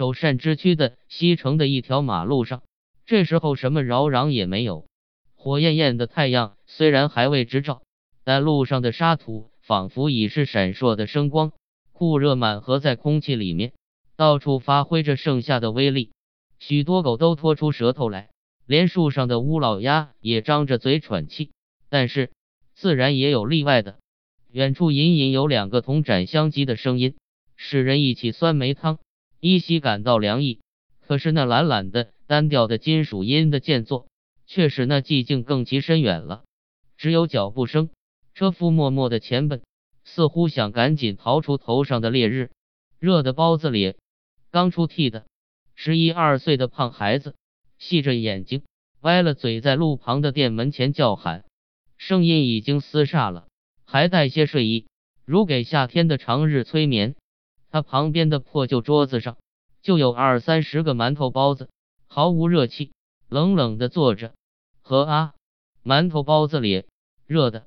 首善之区的西城的一条马路上，这时候什么扰攘也没有，火焰焰的太阳虽然还未直照，但路上的沙土仿佛已是闪烁的生光，酷热满合在空气里面，到处发挥着盛夏的威力。许多狗都拖出舌头来，连树上的乌老鸭也张着嘴喘气。但是自然也有例外的，远处隐隐有两个铜盏相击的声音，使人一起酸梅汤，依稀感到凉意。可是那懒懒的、单调的金属音的间奏，却使那寂静更其深远了。只有脚步声，车夫默默的前奔，似乎想赶紧逃出头上的烈日。热的包子里，刚出屉的十一二岁的胖孩子，细着眼睛，歪了嘴，在路旁的店门前叫喊。声音已经厮杀了，还带些睡意，如给夏天的长日催眠。他旁边的破旧桌子上，就有二三十个馒头包子，毫无热气，冷冷的坐着。和啊，馒头包子里热的，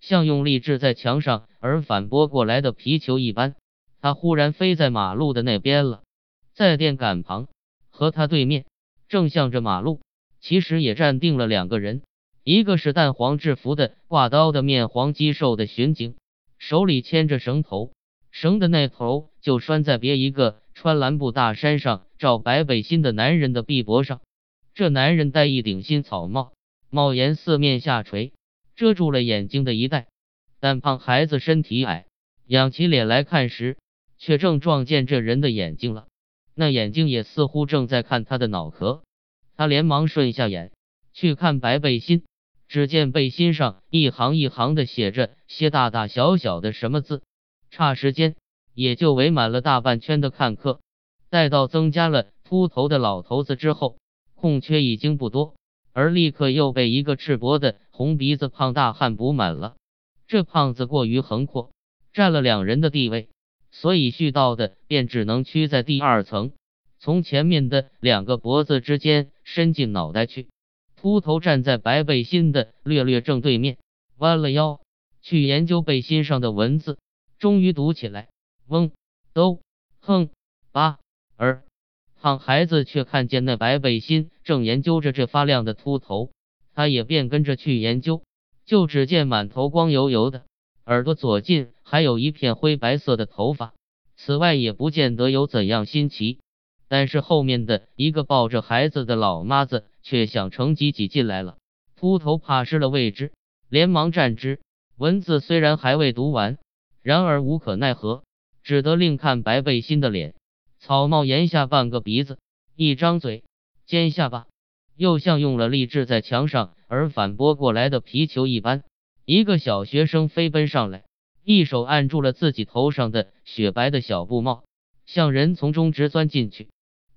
像用力掷在墙上而反拨过来的皮球一般。他忽然飞在马路的那边了，在电杆旁和他对面，正向着马路，其实也站定了两个人。一个是淡黄制服的挂刀的面黄肌瘦的巡警，手里牵着绳头，绳的那头就拴在别一个穿蓝布大衫上罩白背心的男人的臂膊上。这男人戴一顶新草帽，帽檐四面下垂，遮住了眼睛的一带。但胖孩子身体矮，仰起脸来看时，却正撞见这人的眼睛了。那眼睛也似乎正在看他的脑壳。他连忙顺下眼去看白背心。只见背心上一行一行的写着些大大小小的什么字，差时间也就围满了大半圈的看客。待到增加了秃头的老头子之后，空缺已经不多，而立刻又被一个赤膊的红鼻子胖大汉补满了。这胖子过于横阔，占了两人的地位，所以絮叨的便只能屈在第二层，从前面的两个脖子之间伸进脑袋去。秃头站在白背心的略略正对面，弯了腰去研究背心上的文字，终于读起来。嗡，都，哼，八，而胖孩子却看见那白背心正研究着这发亮的秃头，他也便跟着去研究。就只见满头光油油的，耳朵左近还有一片灰白色的头发，此外也不见得有怎样新奇。但是后面的一个抱着孩子的老妈子。却想乘机挤进来了，秃头怕失了位置，连忙站直。文字虽然还未读完，然而无可奈何，只得另看白背心的脸。草帽檐下半个鼻子，一张嘴，尖下巴，又像用了力掷在墙上而反拨过来的皮球一般。一个小学生飞奔上来，一手按住了自己头上的雪白的小布帽，向人从中直钻进去。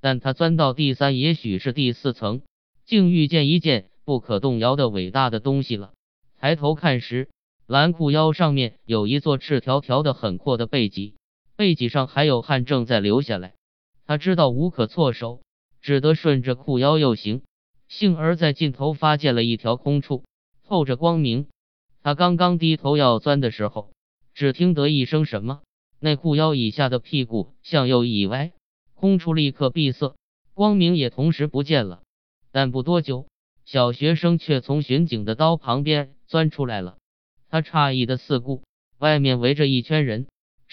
但他钻到第三，也许是第四层。竟遇见一件不可动摇的伟大的东西了。抬头看时，蓝裤腰上面有一座赤条条的很阔的背脊，背脊上还有汗正在流下来。他知道无可措手，只得顺着裤腰右行。幸而在尽头发现了一条空处，透着光明。他刚刚低头要钻的时候，只听得一声什么，那裤腰以下的屁股向右一歪，空处立刻闭塞，光明也同时不见了。但不多久，小学生却从巡警的刀旁边钻出来了。他诧异的四顾，外面围着一圈人，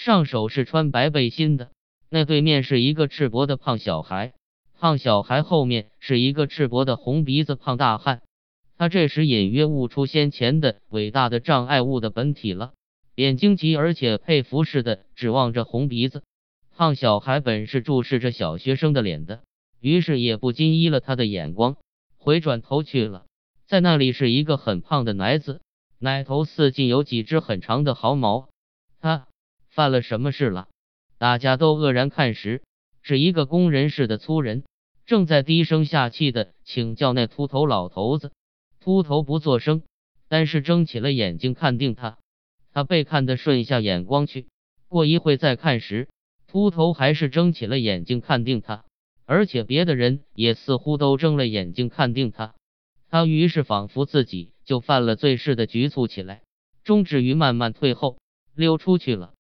上手是穿白背心的。那对面是一个赤膊的胖小孩，胖小孩后面是一个赤膊的红鼻子胖大汉。他这时隐约悟出先前的伟大的障碍物的本体了，便惊奇而且佩服似的指望着红鼻子胖小孩。本是注视着小学生的脸的。于是也不禁依了他的眼光，回转头去了。在那里是一个很胖的奶子，奶头四近有几只很长的毫毛。他犯了什么事了？大家都愕然看时，是一个工人似的粗人，正在低声下气的请教那秃头老头子。秃头不作声，但是睁起了眼睛看定他。他被看得顺下眼光去，过一会再看时，秃头还是睁起了眼睛看定他。而且别的人也似乎都睁了眼睛看定他，他于是仿佛自己就犯了罪似的局促起来，终止于慢慢退后，溜出去了。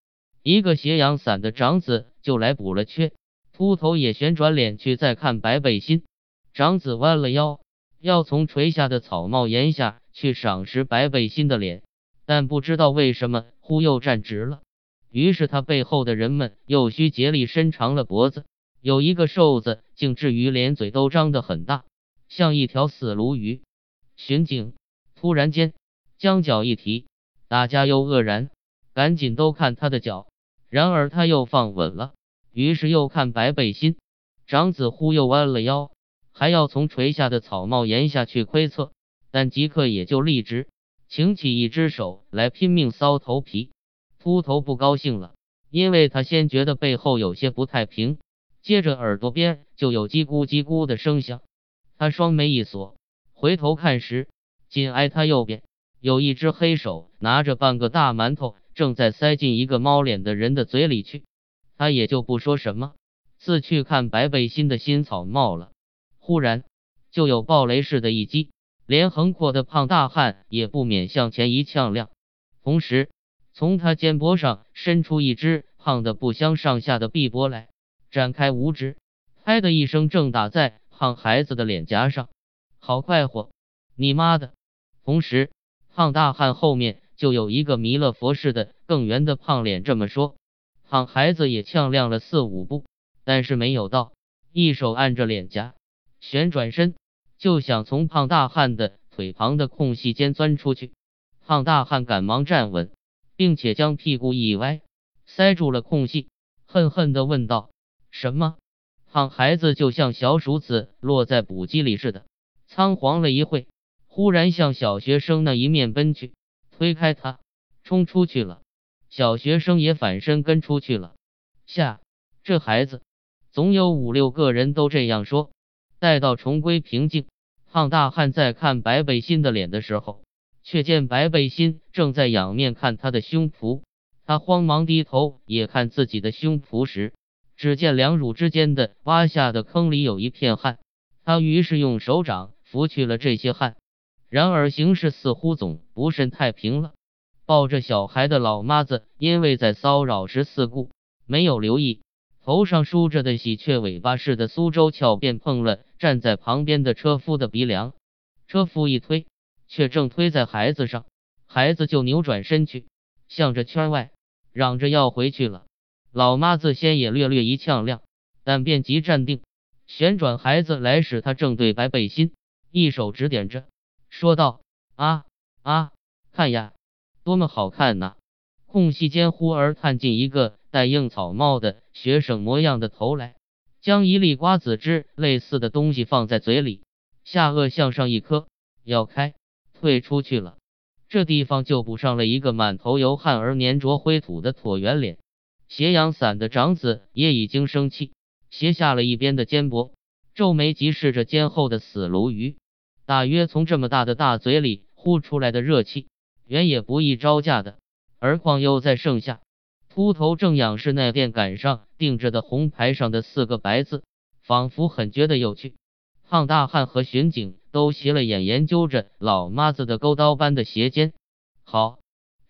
一个斜阳伞的长子就来补了缺，秃头也旋转脸去再看白背心。长子弯了腰，要从垂下的草帽檐下去赏识白背心的脸，但不知道为什么忽又站直了。于是他背后的人们又需竭力伸长了脖子。有一个瘦子，竟至于连嘴都张得很大，像一条死鲈鱼。巡警突然间将脚一提，大家又愕然，赶紧都看他的脚。然而他又放稳了，于是又看白背心。长子忽又弯了腰，还要从垂下的草帽檐下去窥测，但即刻也就立直，擎起一只手来拼命搔头皮。秃头不高兴了，因为他先觉得背后有些不太平。接着耳朵边就有叽咕叽咕的声响，他双眉一锁，回头看时，紧挨他右边有一只黑手拿着半个大馒头，正在塞进一个猫脸的人的嘴里去。他也就不说什么，自去看白背心的新草帽了。忽然就有暴雷似的一击，连横阔的胖大汉也不免向前一呛亮，同时从他肩膊上伸出一只胖的不相上下的臂膊来。展开五指，拍的一声，正打在胖孩子的脸颊上。好快活，你妈的！同时，胖大汉后面就有一个弥勒佛似的更圆的胖脸这么说。胖孩子也呛亮了四五步，但是没有到，一手按着脸颊，旋转身就想从胖大汉的腿旁的空隙间钻出去。胖大汉赶忙站稳，并且将屁股一歪，塞住了空隙，恨恨地问道。什么？胖孩子就像小鼠子落在补鸡里似的，仓皇了一会，忽然向小学生那一面奔去，推开他，冲出去了。小学生也反身跟出去了。下，这孩子总有五六个人都这样说。待到重归平静，胖大汉在看白背心的脸的时候，却见白背心正在仰面看他的胸脯。他慌忙低头也看自己的胸脯时。只见两乳之间的挖下的坑里有一片汗，他于是用手掌拂去了这些汗。然而形势似乎总不甚太平了。抱着小孩的老妈子因为在骚扰时四顾，没有留意头上梳着的喜鹊尾巴似的苏州翘便碰了站在旁边的车夫的鼻梁。车夫一推，却正推在孩子上，孩子就扭转身去，向着圈外嚷着要回去了。老妈子先也略略一呛亮，但便即站定，旋转孩子来，使他正对白背心，一手指点着，说道：“啊啊，看呀，多么好看呐！”空隙间忽而探进一个戴硬草帽的学生模样的头来，将一粒瓜子汁类似的东西放在嘴里，下颚向上一磕，咬开，退出去了。这地方就补上了一个满头油汗而粘着灰土的椭圆脸。斜阳伞的长子也已经生气，斜下了一边的肩膊，皱眉即视着肩后的死鲈鱼。大约从这么大的大嘴里呼出来的热气，原也不易招架的，而况又在盛夏。秃头正仰视那电杆上钉着的红牌上的四个白字，仿佛很觉得有趣。胖大汉和巡警都斜了眼研究着老妈子的钩刀般的斜肩。好，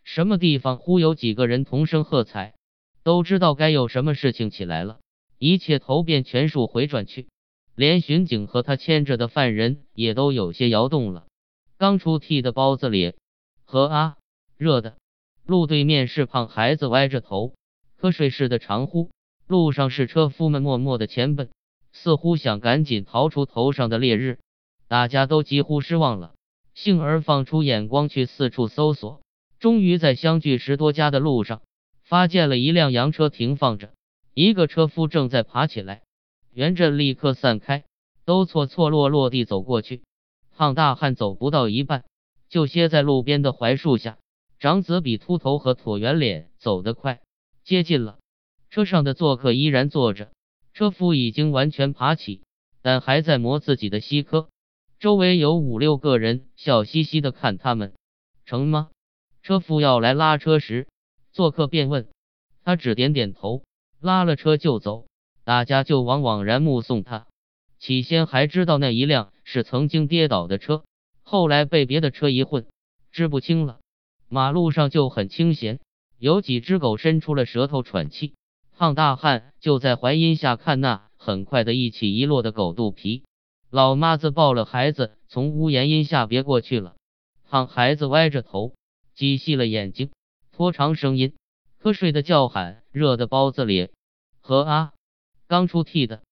什么地方忽有几个人同声喝彩？都知道该有什么事情起来了，一切头便全数回转去，连巡警和他牵着的犯人也都有些摇动了。刚出屉的包子里，和啊，热的。路对面是胖孩子歪着头，瞌睡似的长呼。路上是车夫们默默的前奔，似乎想赶紧逃出头上的烈日。大家都几乎失望了，幸而放出眼光去四处搜索，终于在相距十多家的路上。发现了一辆洋车停放着，一个车夫正在爬起来，原阵立刻散开，都错错落落地走过去。胖大汉走不到一半，就歇在路边的槐树下。长子比秃头和椭圆脸走得快，接近了。车上的做客依然坐着，车夫已经完全爬起，但还在磨自己的膝科。周围有五六个人笑嘻嘻的看他们，成吗？车夫要来拉车时。做客便问，他只点点头，拉了车就走，大家就往往然目送他。起先还知道那一辆是曾经跌倒的车，后来被别的车一混，知不清了。马路上就很清闲，有几只狗伸出了舌头喘气。胖大汉就在槐荫下看那很快的一起一落的狗肚皮。老妈子抱了孩子从屋檐荫下别过去了。胖孩子歪着头，挤细了眼睛，拖长声音，瞌睡的叫喊，热的包子咧和啊，刚出剃的。